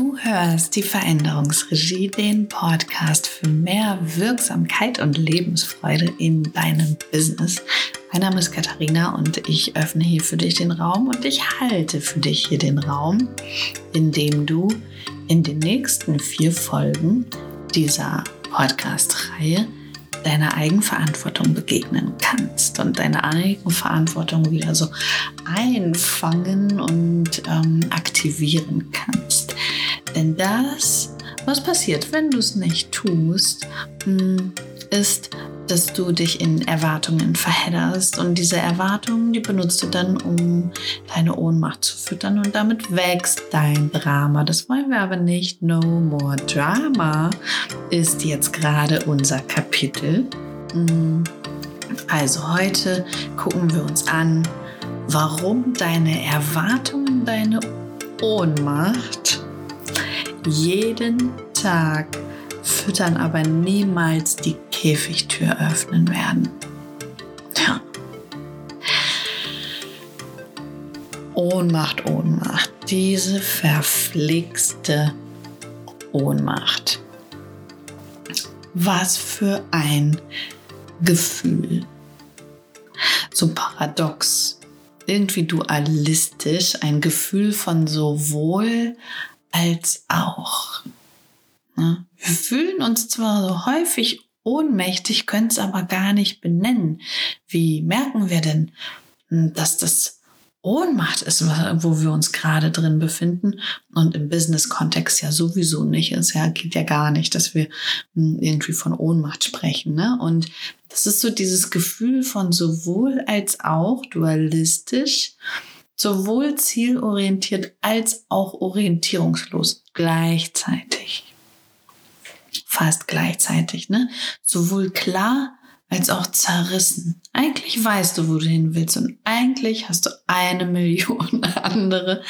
Du hörst die Veränderungsregie, den Podcast für mehr Wirksamkeit und Lebensfreude in deinem Business. Mein Name ist Katharina und ich öffne hier für dich den Raum und ich halte für dich hier den Raum, in dem du in den nächsten vier Folgen dieser Podcast-Reihe deiner Eigenverantwortung begegnen kannst und deine Eigenverantwortung wieder so einfangen und ähm, aktivieren kannst. Denn das, was passiert, wenn du es nicht tust, hm, ist, dass du dich in Erwartungen verhedderst und diese Erwartungen, die benutzt du dann, um deine Ohnmacht zu füttern und damit wächst dein Drama. Das wollen wir aber nicht. No more Drama ist jetzt gerade unser Kapitel. Hm. Also heute gucken wir uns an, warum deine Erwartungen, deine Ohnmacht jeden Tag füttern, aber niemals die Käfigtür öffnen werden. Ja. Ohnmacht, Ohnmacht. Diese verflixte Ohnmacht. Was für ein Gefühl. So paradox, irgendwie dualistisch, ein Gefühl von sowohl als auch. Ne? Wir fühlen uns zwar so häufig ohnmächtig, können es aber gar nicht benennen. Wie merken wir denn, hm, dass das Ohnmacht ist, wo wir uns gerade drin befinden und im Business-Kontext ja sowieso nicht. Es geht ja gar nicht, dass wir hm, irgendwie von Ohnmacht sprechen. Ne? Und das ist so dieses Gefühl von sowohl als auch dualistisch, sowohl zielorientiert als auch orientierungslos gleichzeitig fast gleichzeitig, ne? Sowohl klar als auch zerrissen. Eigentlich weißt du, wo du hin willst und eigentlich hast du eine Million andere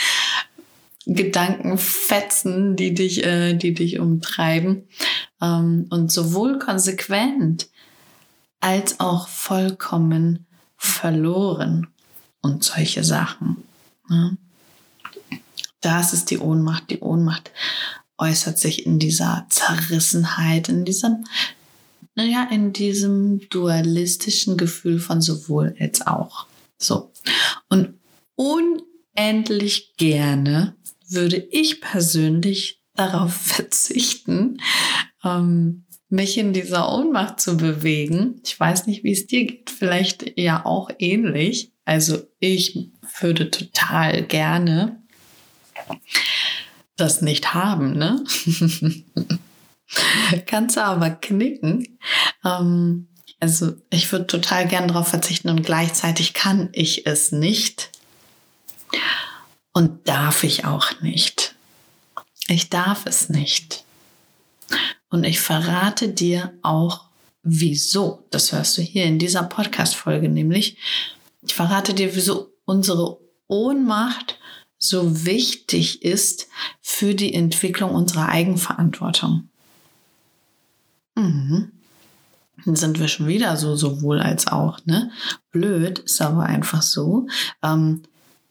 Gedankenfetzen, die dich, äh, die dich umtreiben. Ähm, und sowohl konsequent als auch vollkommen verloren und solche Sachen. Das ist die Ohnmacht. Die Ohnmacht äußert sich in dieser Zerrissenheit, in diesem, naja, in diesem dualistischen Gefühl von sowohl als auch. So. Und unendlich gerne würde ich persönlich darauf verzichten, ähm, mich in dieser Ohnmacht zu bewegen. Ich weiß nicht, wie es dir geht, vielleicht ja auch ähnlich. Also ich würde total gerne das nicht haben, ne? Kannst du aber knicken. Ähm, also ich würde total gern darauf verzichten und gleichzeitig kann ich es nicht. Und darf ich auch nicht. Ich darf es nicht. Und ich verrate dir auch, wieso. Das hörst du hier in dieser Podcast-Folge nämlich. Ich verrate dir, wieso unsere Ohnmacht so wichtig ist für die Entwicklung unserer Eigenverantwortung. Mhm. Dann sind wir schon wieder so sowohl als auch, ne? Blöd ist aber einfach so. Ähm,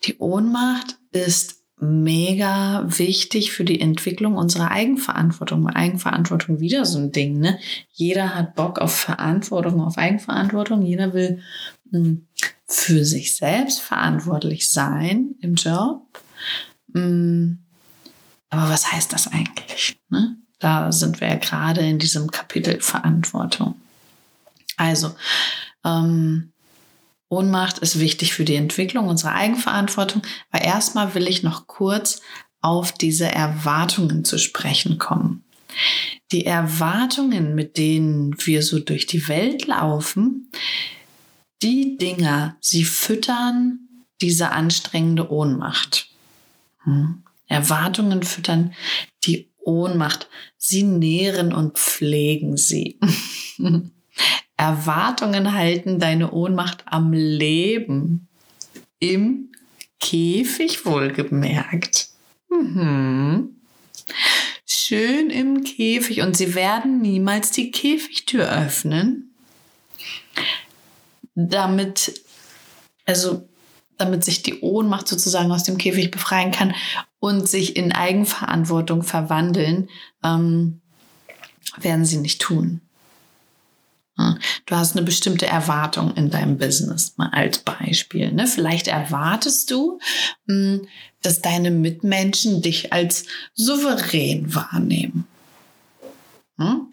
die Ohnmacht ist mega wichtig für die Entwicklung unserer Eigenverantwortung. Eigenverantwortung wieder so ein Ding, ne? Jeder hat Bock auf Verantwortung, auf Eigenverantwortung. Jeder will mh, hm, für sich selbst verantwortlich sein im Job. Mm, aber was heißt das eigentlich? Ne? Da sind wir ja gerade in diesem Kapitel Verantwortung. Also, ähm, Ohnmacht ist wichtig für die Entwicklung unserer Eigenverantwortung, aber erstmal will ich noch kurz auf diese Erwartungen zu sprechen kommen. Die Erwartungen, mit denen wir so durch die Welt laufen, die Dinger, sie füttern diese anstrengende Ohnmacht. Hm. Erwartungen füttern die Ohnmacht. Sie nähren und pflegen sie. Erwartungen halten deine Ohnmacht am Leben. Im Käfig wohlgemerkt. Mhm. Schön im Käfig und sie werden niemals die Käfigtür öffnen damit, also damit sich die Ohnmacht sozusagen aus dem Käfig befreien kann und sich in Eigenverantwortung verwandeln, ähm, werden sie nicht tun. Du hast eine bestimmte Erwartung in deinem Business, mal als Beispiel. Ne? Vielleicht erwartest du, hm, dass deine Mitmenschen dich als souverän wahrnehmen. Hm?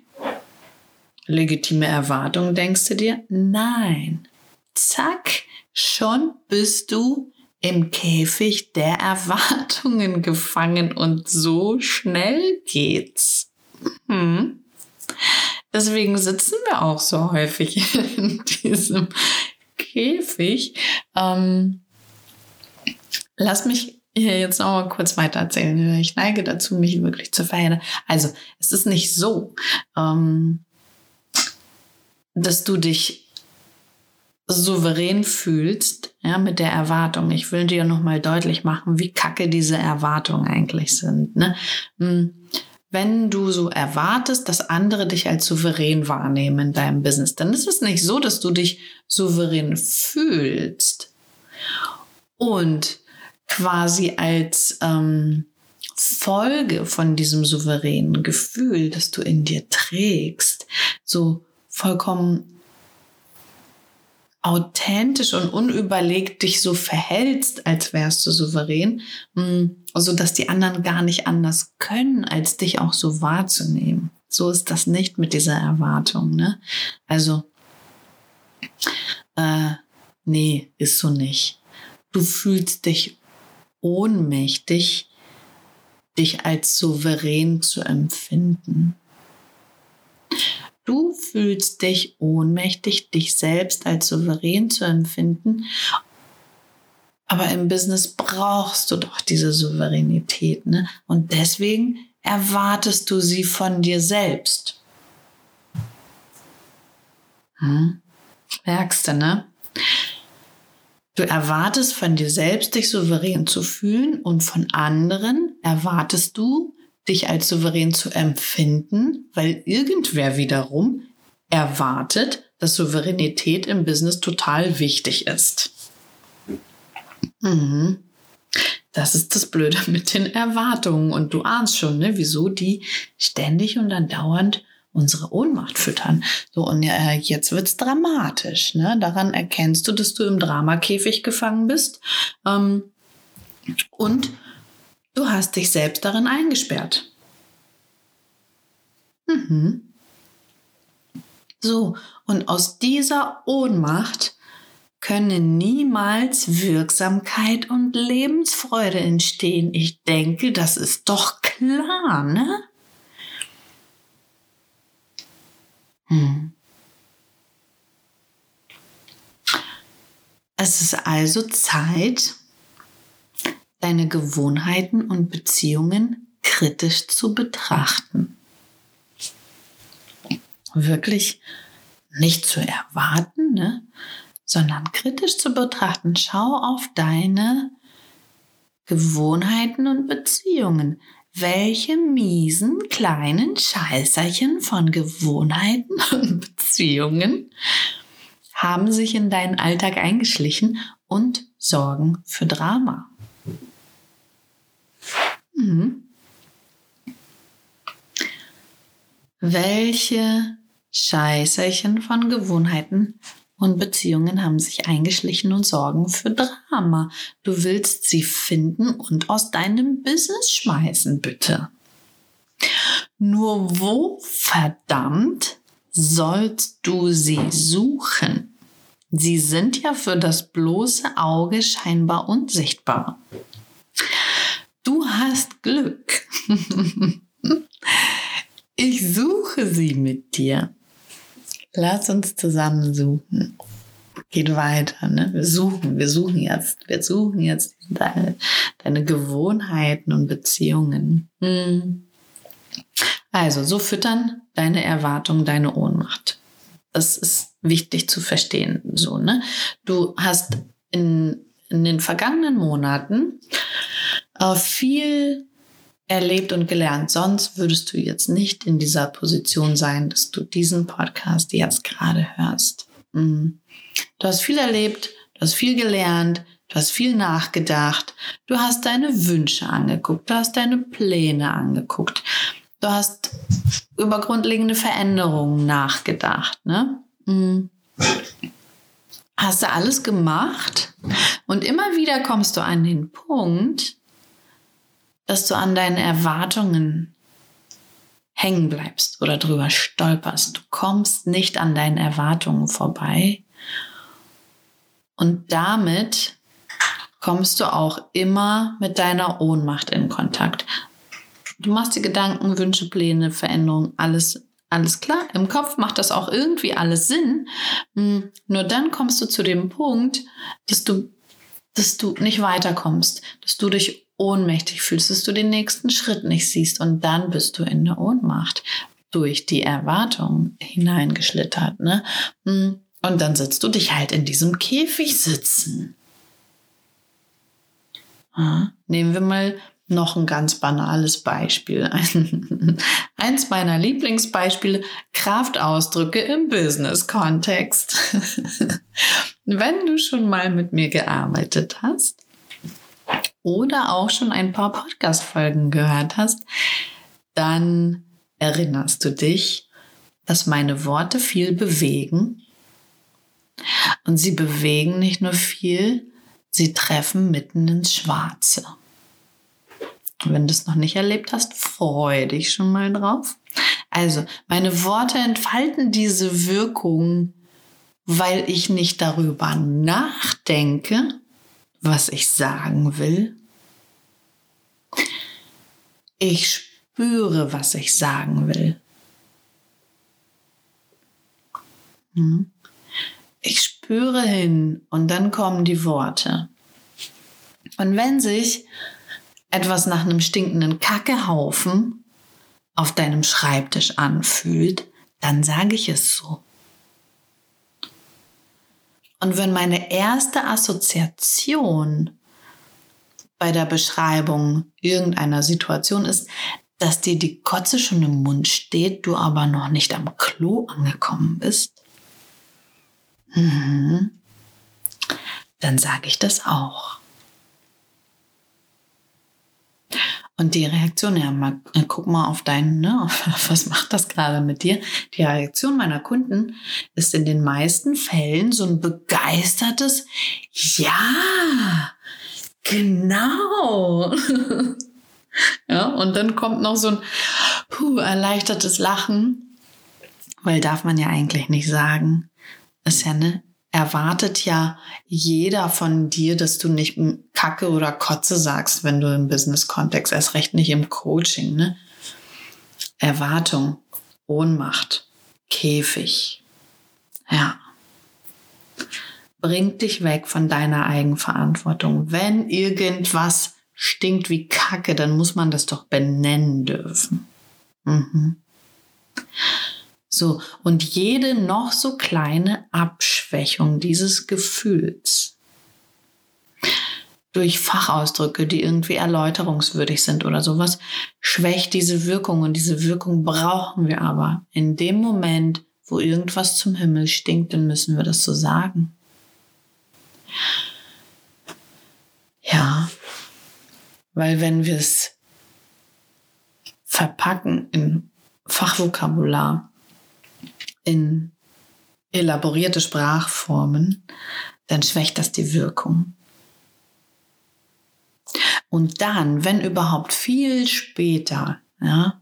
Legitime Erwartung, denkst du dir? Nein. Zack, schon bist du im Käfig der Erwartungen gefangen und so schnell geht's. Hm. Deswegen sitzen wir auch so häufig in diesem Käfig. Ähm, lass mich hier jetzt noch mal kurz weiter erzählen. Ich neige dazu, mich wirklich zu verhindern. Also, es ist nicht so, ähm, dass du dich souverän fühlst, ja, mit der Erwartung. Ich will dir noch mal deutlich machen, wie kacke diese Erwartungen eigentlich sind. Ne? Hm wenn du so erwartest, dass andere dich als souverän wahrnehmen in deinem Business, dann ist es nicht so, dass du dich souverän fühlst und quasi als ähm, Folge von diesem souveränen Gefühl, das du in dir trägst, so vollkommen authentisch und unüberlegt dich so verhältst, als wärst du souverän, mm, so dass die anderen gar nicht anders können, als dich auch so wahrzunehmen. So ist das nicht mit dieser Erwartung. Ne? Also, äh, nee, ist so nicht. Du fühlst dich ohnmächtig, dich als souverän zu empfinden. Du fühlst dich ohnmächtig, dich selbst als souverän zu empfinden. Aber im Business brauchst du doch diese Souveränität. Ne? Und deswegen erwartest du sie von dir selbst. Hm? Merkst du, ne? Du erwartest von dir selbst, dich souverän zu fühlen und von anderen erwartest du, dich als souverän zu empfinden, weil irgendwer wiederum erwartet, dass Souveränität im Business total wichtig ist. Mhm. Das ist das Blöde mit den Erwartungen. Und du ahnst schon, ne, wieso die ständig und andauernd unsere Ohnmacht füttern. So, und äh, jetzt wird's dramatisch. Ne? Daran erkennst du, dass du im Dramakäfig gefangen bist. Ähm, und Du hast dich selbst darin eingesperrt. Mhm. So, und aus dieser Ohnmacht können niemals Wirksamkeit und Lebensfreude entstehen. Ich denke, das ist doch klar, ne? Hm. Es ist also Zeit, deine Gewohnheiten und Beziehungen kritisch zu betrachten. Wirklich nicht zu erwarten, ne? sondern kritisch zu betrachten. Schau auf deine Gewohnheiten und Beziehungen. Welche miesen kleinen Scheißerchen von Gewohnheiten und Beziehungen haben sich in deinen Alltag eingeschlichen und sorgen für Drama? Mhm. Welche Scheißerchen von Gewohnheiten und Beziehungen haben sich eingeschlichen und sorgen für Drama. Du willst sie finden und aus deinem Business schmeißen, bitte. Nur wo verdammt sollst du sie suchen? Sie sind ja für das bloße Auge scheinbar unsichtbar. Du hast Glück. ich suche sie mit dir. Lass uns zusammen suchen. Geht weiter, ne? Wir suchen, wir suchen jetzt, wir suchen jetzt deine, deine Gewohnheiten und Beziehungen. Hm. Also, so füttern deine Erwartungen deine Ohnmacht. Das ist wichtig zu verstehen, so, ne? Du hast in, in den vergangenen Monaten äh, viel erlebt und gelernt. Sonst würdest du jetzt nicht in dieser Position sein, dass du diesen Podcast jetzt gerade hörst. Mhm. Du hast viel erlebt, du hast viel gelernt, du hast viel nachgedacht, du hast deine Wünsche angeguckt, du hast deine Pläne angeguckt, du hast über grundlegende Veränderungen nachgedacht. Ne? Mhm. Hast du alles gemacht und immer wieder kommst du an den Punkt, dass du an deinen Erwartungen hängen bleibst oder drüber stolperst. Du kommst nicht an deinen Erwartungen vorbei. Und damit kommst du auch immer mit deiner Ohnmacht in Kontakt. Du machst dir Gedanken, Wünsche, Pläne, Veränderungen, alles, alles klar. Im Kopf macht das auch irgendwie alles Sinn. Hm, nur dann kommst du zu dem Punkt, dass du, dass du nicht weiterkommst, dass du dich ohnmächtig fühlst, dass du den nächsten Schritt nicht siehst und dann bist du in der Ohnmacht durch die Erwartung hineingeschlittert. Ne? Hm, und dann sitzt du dich halt in diesem Käfig sitzen. Ja, nehmen wir mal noch ein ganz banales Beispiel. Eins meiner Lieblingsbeispiele, Kraftausdrücke im Business-Kontext. Wenn du schon mal mit mir gearbeitet hast, oder auch schon ein paar Podcast-Folgen gehört hast, dann erinnerst du dich, dass meine Worte viel bewegen. Und sie bewegen nicht nur viel, sie treffen mitten ins Schwarze. Wenn du es noch nicht erlebt hast, freue dich schon mal drauf. Also, meine Worte entfalten diese Wirkung, weil ich nicht darüber nachdenke, was ich sagen will. Ich spüre, was ich sagen will. Hm? Ich spüre hin und dann kommen die Worte. Und wenn sich etwas nach einem stinkenden Kackehaufen auf deinem Schreibtisch anfühlt, dann sage ich es so. Und wenn meine erste Assoziation bei der Beschreibung irgendeiner Situation ist, dass dir die Kotze schon im Mund steht, du aber noch nicht am Klo angekommen bist, mhm. dann sage ich das auch. Und die Reaktion, ja, mal, äh, guck mal auf deinen, ne, was macht das gerade mit dir? Die Reaktion meiner Kunden ist in den meisten Fällen so ein begeistertes Ja, genau. ja, und dann kommt noch so ein puh, erleichtertes Lachen, weil darf man ja eigentlich nicht sagen. Ist ja ne erwartet ja jeder von dir, dass du nicht Kacke oder Kotze sagst, wenn du im Business-Kontext, erst recht nicht im Coaching. Ne? Erwartung, Ohnmacht, Käfig. Ja. Bringt dich weg von deiner Eigenverantwortung. Wenn irgendwas stinkt wie Kacke, dann muss man das doch benennen dürfen. Mhm. So, und jede noch so kleine Abschwächung dieses Gefühls durch Fachausdrücke, die irgendwie erläuterungswürdig sind oder sowas, schwächt diese Wirkung. Und diese Wirkung brauchen wir aber. In dem Moment, wo irgendwas zum Himmel stinkt, dann müssen wir das so sagen. Ja, weil wenn wir es verpacken in Fachvokabular, in elaborierte Sprachformen, dann schwächt das die Wirkung. Und dann, wenn überhaupt viel später, ja,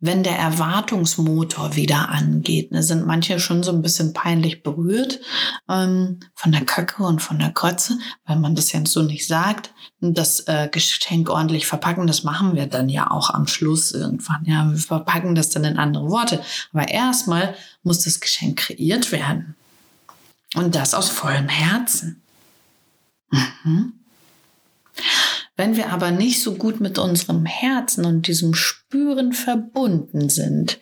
wenn der Erwartungsmotor wieder angeht, ne, sind manche schon so ein bisschen peinlich berührt ähm, von der Kacke und von der Kotze, weil man das ja so nicht sagt. Das äh, Geschenk ordentlich verpacken, das machen wir dann ja auch am Schluss irgendwann. Ja, wir verpacken das dann in andere Worte. Aber erstmal muss das Geschenk kreiert werden. Und das aus vollem Herzen. Mhm. Wenn wir aber nicht so gut mit unserem Herzen und diesem Spüren verbunden sind,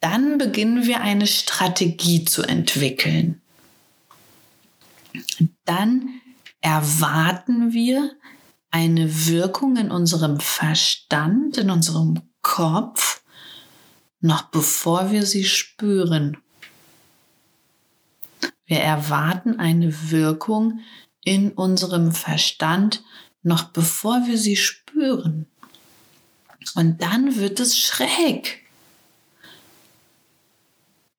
dann beginnen wir eine Strategie zu entwickeln. Dann erwarten wir eine Wirkung in unserem Verstand, in unserem Kopf, noch bevor wir sie spüren. Wir erwarten eine Wirkung in unserem Verstand, noch bevor wir sie spüren. Und dann wird es schräg.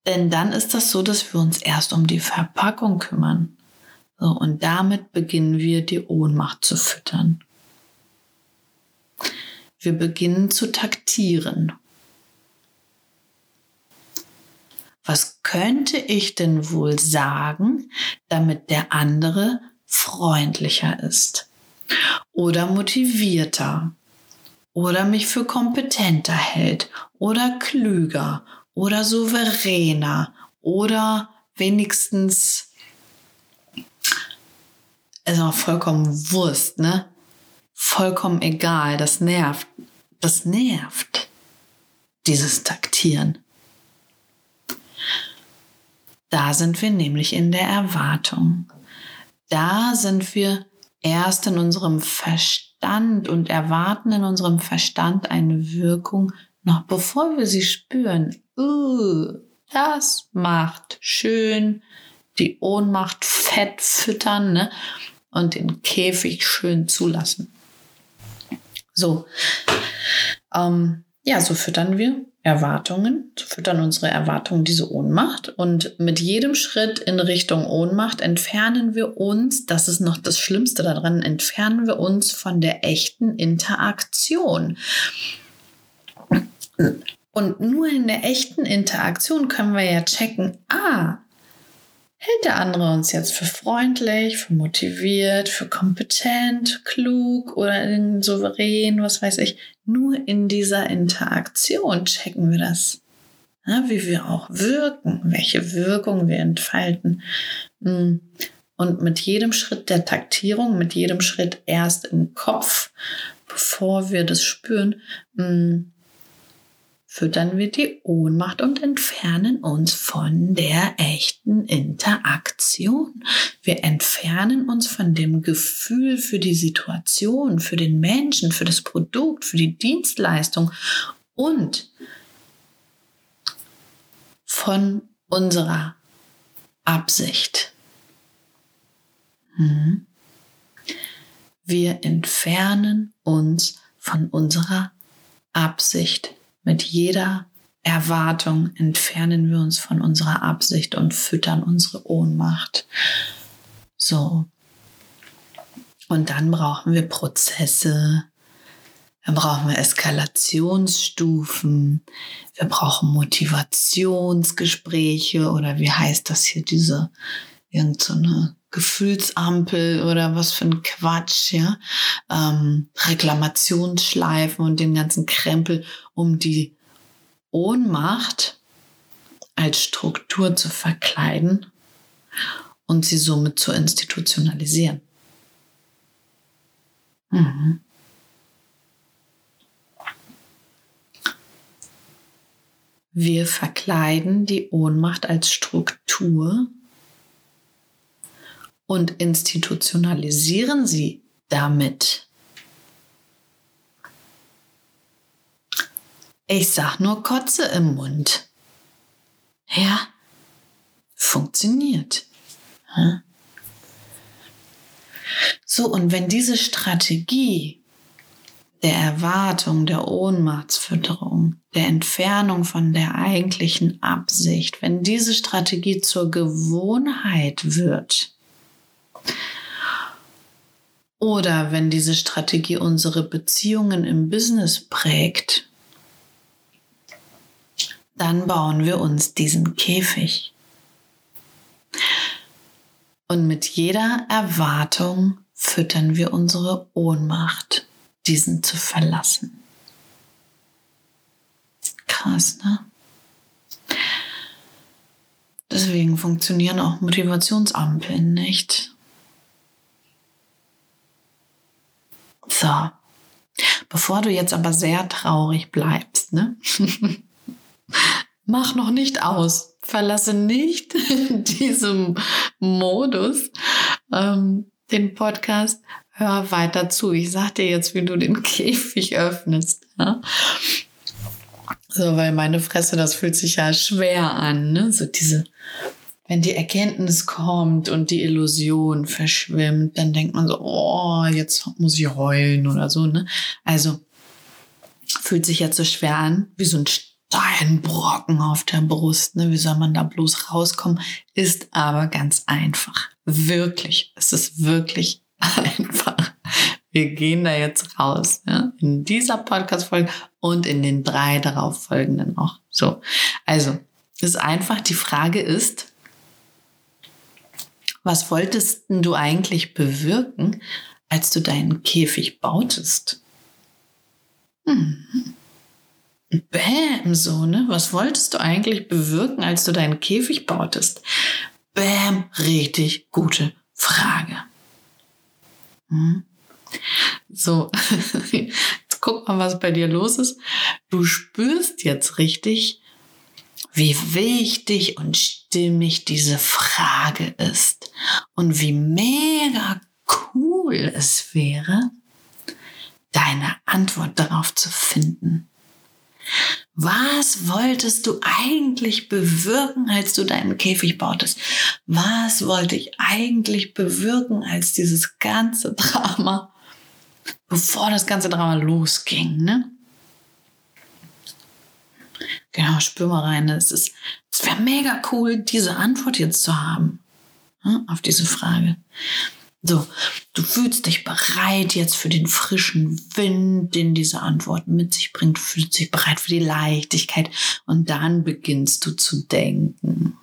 Denn dann ist das so, dass wir uns erst um die Verpackung kümmern. So, und damit beginnen wir die Ohnmacht zu füttern. Wir beginnen zu taktieren. Was könnte ich denn wohl sagen, damit der andere freundlicher ist? Oder motivierter? Oder mich für kompetenter hält? Oder klüger? Oder souveräner? Oder wenigstens also vollkommen Wurst, ne? Vollkommen egal, das nervt. Das nervt. Dieses Taktieren. Da sind wir nämlich in der Erwartung. Da sind wir erst in unserem Verstand und erwarten in unserem Verstand eine Wirkung, noch bevor wir sie spüren. Uh, das macht schön die Ohnmacht fett füttern ne? Und den Käfig schön zulassen. So, ähm, ja, so füttern wir Erwartungen, so füttern unsere Erwartungen diese Ohnmacht. Und mit jedem Schritt in Richtung Ohnmacht entfernen wir uns, das ist noch das Schlimmste daran, entfernen wir uns von der echten Interaktion. Und nur in der echten Interaktion können wir ja checken, ah, hält der andere uns jetzt für freundlich, für motiviert, für kompetent, klug oder souverän, was weiß ich. Nur in dieser Interaktion checken wir das. Ja, wie wir auch wirken, welche Wirkung wir entfalten. Hm. Und mit jedem Schritt der Taktierung, mit jedem Schritt erst im Kopf, bevor wir das spüren, hm, füttern wir die Ohnmacht und entfernen uns von der echten Interaktion. Wir entfernen uns von dem Gefühl für die Situation, für den Menschen, für das Produkt, für die Dienstleistung und von unserer Absicht. Hm. Wir entfernen uns von unserer Absicht. Mit jeder Erwartung entfernen wir uns von unserer Absicht und füttern unsere Ohnmacht. So. Und dann brauchen wir Prozesse, dann brauchen wir Eskalationsstufen, wir brauchen Motivationsgespräche oder wie heißt das hier, diese irgendeine so Gefühlsampel oder was für ein Quatsch, ja, ähm, Reklamationsschleifen und den ganzen Krempel, um die Ohnmacht als Struktur zu verkleiden und sie somit zu institutionalisieren. Mhm. Wir verkleiden die Ohnmacht als Struktur und institutionalisieren sie damit. Ich sag nur Kotze im Mund. Ja, funktioniert. So, und wenn diese Strategie der Erwartung, der Ohnmachtsfütterung, der Entfernung von der eigentlichen Absicht, wenn diese Strategie zur Gewohnheit wird, oder wenn diese Strategie unsere Beziehungen im Business prägt, dann bauen wir uns diesen Käfig. Und mit jeder Erwartung füttern wir unsere Ohnmacht, diesen zu verlassen. Krass, ne? Deswegen funktionieren auch Motivationsampeln nicht. So, bevor du jetzt aber sehr traurig bleibst, ne? Mach noch nicht aus. Verlasse nicht diesem Modus ähm, den Podcast. Hör weiter zu. Ich sag dir jetzt, wie du den Käfig öffnest. Ja? So, weil meine Fresse, das fühlt sich ja schwer an, ne? So diese wenn die Erkenntnis kommt und die Illusion verschwimmt, dann denkt man so, oh, jetzt muss ich heulen oder so, ne? Also, fühlt sich jetzt so schwer an, wie so ein Steinbrocken auf der Brust, ne? Wie soll man da bloß rauskommen? Ist aber ganz einfach. Wirklich. Es ist wirklich einfach. Wir gehen da jetzt raus, ja? In dieser Podcast-Folge und in den drei darauf folgenden auch. So. Also, ist einfach, die Frage ist, was wolltest du eigentlich bewirken, als du deinen Käfig bautest? Hm. Bäm, so, ne? Was wolltest du eigentlich bewirken, als du deinen Käfig bautest? Bäm, richtig gute Frage. Hm. So, jetzt guck mal, was bei dir los ist. Du spürst jetzt richtig, wie wichtig und stimmig diese Frage ist und wie mega cool es wäre, deine Antwort darauf zu finden. Was wolltest du eigentlich bewirken, als du deinen Käfig bautest? Was wollte ich eigentlich bewirken, als dieses ganze Drama, bevor das ganze Drama losging, ne? Genau, spür mal rein. Es ist, es wäre mega cool, diese Antwort jetzt zu haben ne, auf diese Frage. So, du fühlst dich bereit jetzt für den frischen Wind, den diese Antwort mit sich bringt, fühlst dich bereit für die Leichtigkeit und dann beginnst du zu denken.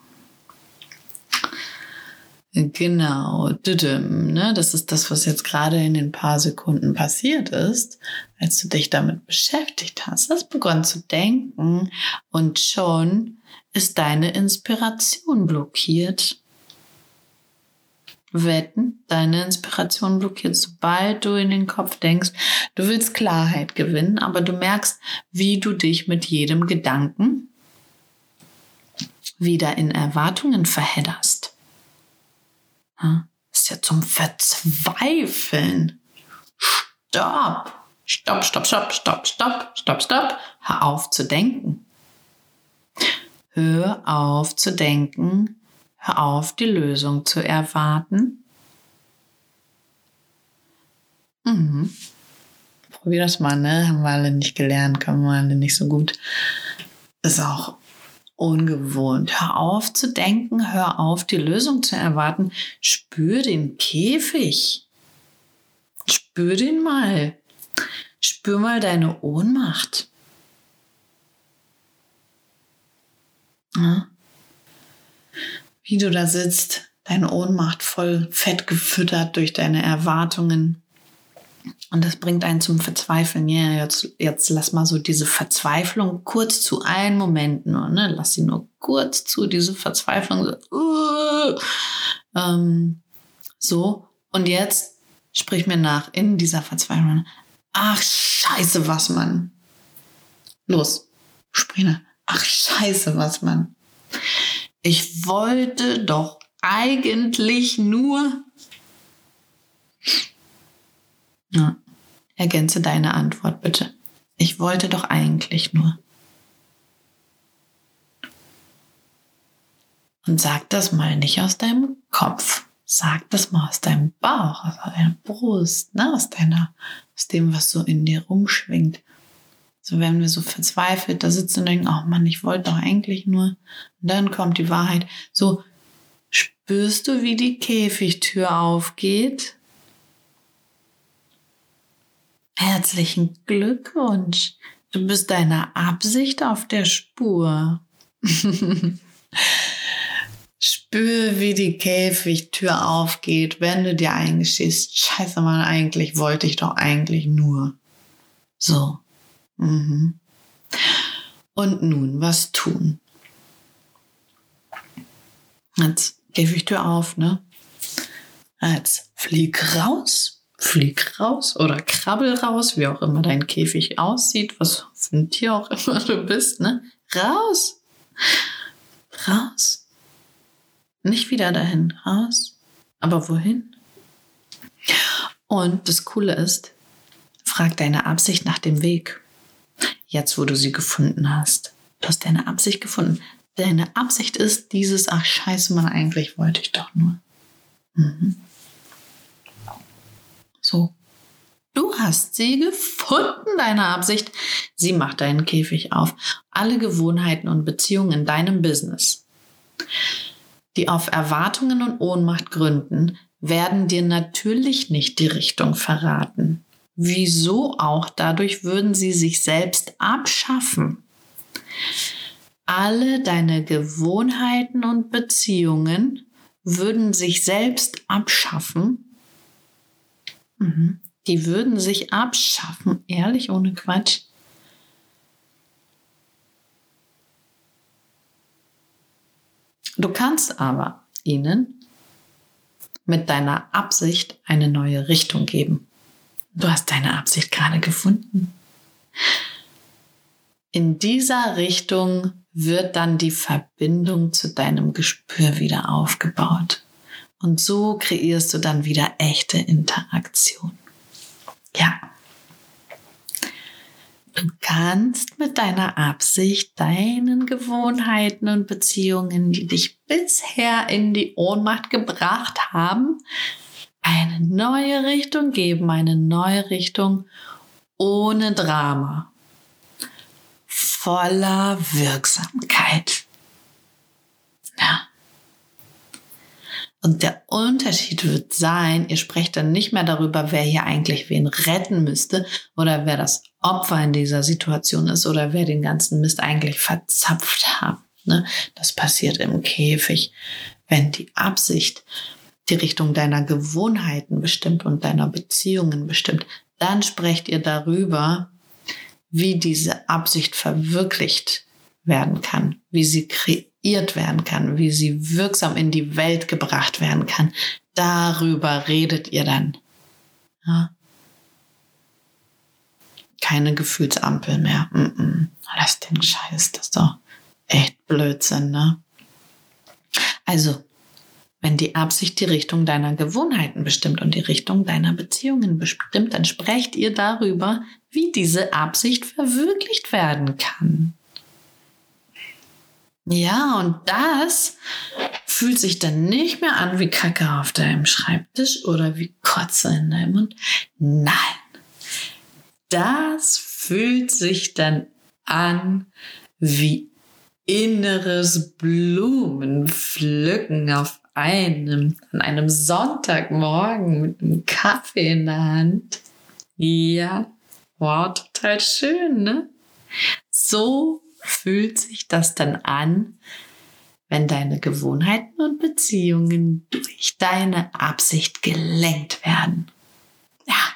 Genau, ne? das ist das, was jetzt gerade in den paar Sekunden passiert ist, als du dich damit beschäftigt hast. Hast begonnen zu denken und schon ist deine Inspiration blockiert. Wetten, deine Inspiration blockiert, sobald du in den Kopf denkst, du willst Klarheit gewinnen, aber du merkst, wie du dich mit jedem Gedanken wieder in Erwartungen verhedderst. Ist ja zum Verzweifeln. Stopp. Stopp, stopp, stopp, stopp, stopp, stopp, stopp. Hör auf zu denken. Hör auf zu denken. Hör auf, die Lösung zu erwarten. Mhm. Probier das mal, ne? Haben wir alle nicht gelernt, können wir alle nicht so gut. Ist auch ungewohnt. Hör auf zu denken, hör auf, die Lösung zu erwarten. Spür den Käfig. Spür den mal. Spür mal deine Ohnmacht. Ja. Wie du da sitzt, deine Ohnmacht voll fett gefüttert durch deine Erwartungen. Und das bringt einen zum Verzweifeln. Ja, jetzt, jetzt lass mal so diese Verzweiflung kurz zu einen Moment nur, ne? Lass sie nur kurz zu, diese Verzweiflung. So, uh, ähm, so. Und jetzt sprich mir nach in dieser Verzweiflung. Ach, scheiße, was man. Los, sprich nach. Ach, scheiße, was man. Ich wollte doch eigentlich nur ja. Ergänze deine Antwort bitte. Ich wollte doch eigentlich nur. Und sag das mal nicht aus deinem Kopf. Sag das mal aus deinem Bauch, aus deiner Brust, ne? aus deiner, aus dem, was so in dir rumschwingt. So werden wir so verzweifelt da sitzen und denken, oh Mann, ich wollte doch eigentlich nur. Und dann kommt die Wahrheit. So, spürst du, wie die Käfigtür aufgeht? Herzlichen Glückwunsch. Du bist deiner Absicht auf der Spur. Spür, wie die Käfigtür aufgeht, wenn du dir eingestehst, scheiße mal, eigentlich wollte ich doch eigentlich nur. So. Mhm. Und nun, was tun? Jetzt Käfigtür auf, ne? Jetzt flieg raus flieg raus oder krabbel raus, wie auch immer dein Käfig aussieht, was für ein Tier auch immer du bist, ne? Raus! Raus! Nicht wieder dahin, raus. Aber wohin? Und das Coole ist, frag deine Absicht nach dem Weg. Jetzt, wo du sie gefunden hast. Du hast deine Absicht gefunden. deine Absicht ist dieses, ach scheiße, man, eigentlich wollte ich doch nur. Mhm. So. Du hast sie gefunden, deine Absicht. Sie macht deinen Käfig auf. Alle Gewohnheiten und Beziehungen in deinem Business, die auf Erwartungen und Ohnmacht gründen, werden dir natürlich nicht die Richtung verraten. Wieso auch? Dadurch würden sie sich selbst abschaffen. Alle deine Gewohnheiten und Beziehungen würden sich selbst abschaffen. Mhm. Die würden sich abschaffen, ehrlich, ohne Quatsch. Du kannst aber ihnen mit deiner Absicht eine neue Richtung geben. Du hast deine Absicht gerade gefunden. In dieser Richtung wird dann die Verbindung zu deinem Gespür wieder aufgebaut. Und so kreierst du dann wieder echte Interaktion. Ja. Du kannst mit deiner Absicht deinen Gewohnheiten und Beziehungen, die dich bisher in die Ohnmacht gebracht haben, eine neue Richtung geben, eine neue Richtung ohne Drama, voller Wirksamkeit. Ja. Und der Unterschied wird sein, ihr sprecht dann nicht mehr darüber, wer hier eigentlich wen retten müsste oder wer das Opfer in dieser Situation ist oder wer den ganzen Mist eigentlich verzapft hat. Ne? Das passiert im Käfig, wenn die Absicht die Richtung deiner Gewohnheiten bestimmt und deiner Beziehungen bestimmt. Dann sprecht ihr darüber, wie diese Absicht verwirklicht werden kann, wie sie kreiert werden kann, wie sie wirksam in die Welt gebracht werden kann. Darüber redet ihr dann. Ja? Keine Gefühlsampel mehr. Mm -mm. Lass den Scheiß, das ist doch echt Blödsinn, ne? Also, wenn die Absicht die Richtung deiner Gewohnheiten bestimmt und die Richtung deiner Beziehungen bestimmt, dann sprecht ihr darüber, wie diese Absicht verwirklicht werden kann. Ja, und das fühlt sich dann nicht mehr an wie Kacke auf deinem Schreibtisch oder wie Kotze in deinem Mund. Nein, das fühlt sich dann an wie inneres Blumenpflücken auf einem, an einem Sonntagmorgen mit einem Kaffee in der Hand. Ja, wow, total schön, ne? So fühlt sich das dann an, wenn deine Gewohnheiten und Beziehungen durch deine Absicht gelenkt werden. Ja.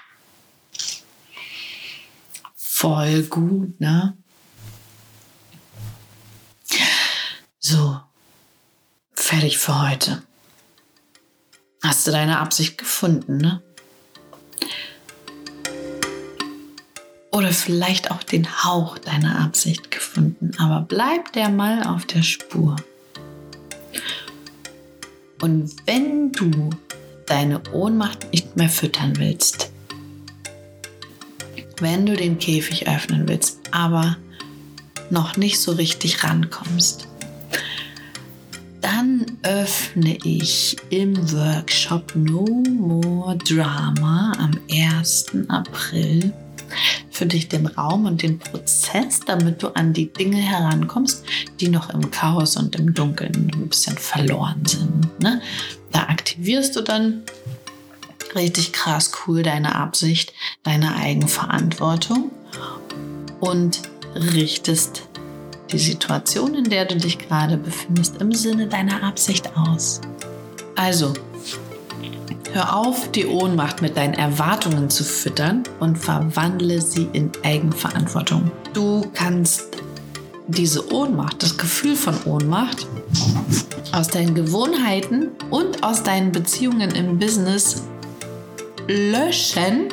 Voll gut, ne? So, fertig für heute. Hast du deine Absicht gefunden, ne? Oder vielleicht auch den Hauch deiner Absicht gefunden, aber bleib der mal auf der Spur. Und wenn du deine Ohnmacht nicht mehr füttern willst, wenn du den Käfig öffnen willst, aber noch nicht so richtig rankommst, dann öffne ich im Workshop No More Drama am 1. April für dich den Raum und den Prozess, damit du an die Dinge herankommst, die noch im Chaos und im Dunkeln ein bisschen verloren sind. Ne? Da aktivierst du dann richtig krass cool deine Absicht, deine Eigenverantwortung und richtest die Situation, in der du dich gerade befindest, im Sinne deiner Absicht aus. Also, hör auf, die Ohnmacht mit deinen Erwartungen zu füttern und verwandle sie in Eigenverantwortung. Du kannst diese Ohnmacht, das Gefühl von Ohnmacht aus deinen Gewohnheiten und aus deinen Beziehungen im Business löschen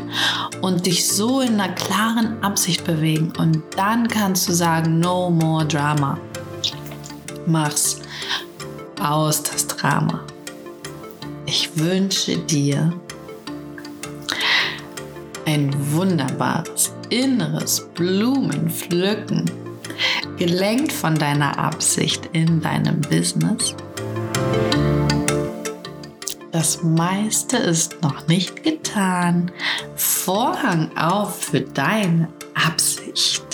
und dich so in einer klaren Absicht bewegen. Und dann kannst du sagen, no more Drama. Mach's aus das Drama. Ich wünsche dir ein wunderbares inneres Blumenpflücken gelenkt von deiner Absicht in deinem Business. Das meiste ist noch nicht getan. Vorhang auf für deine Absicht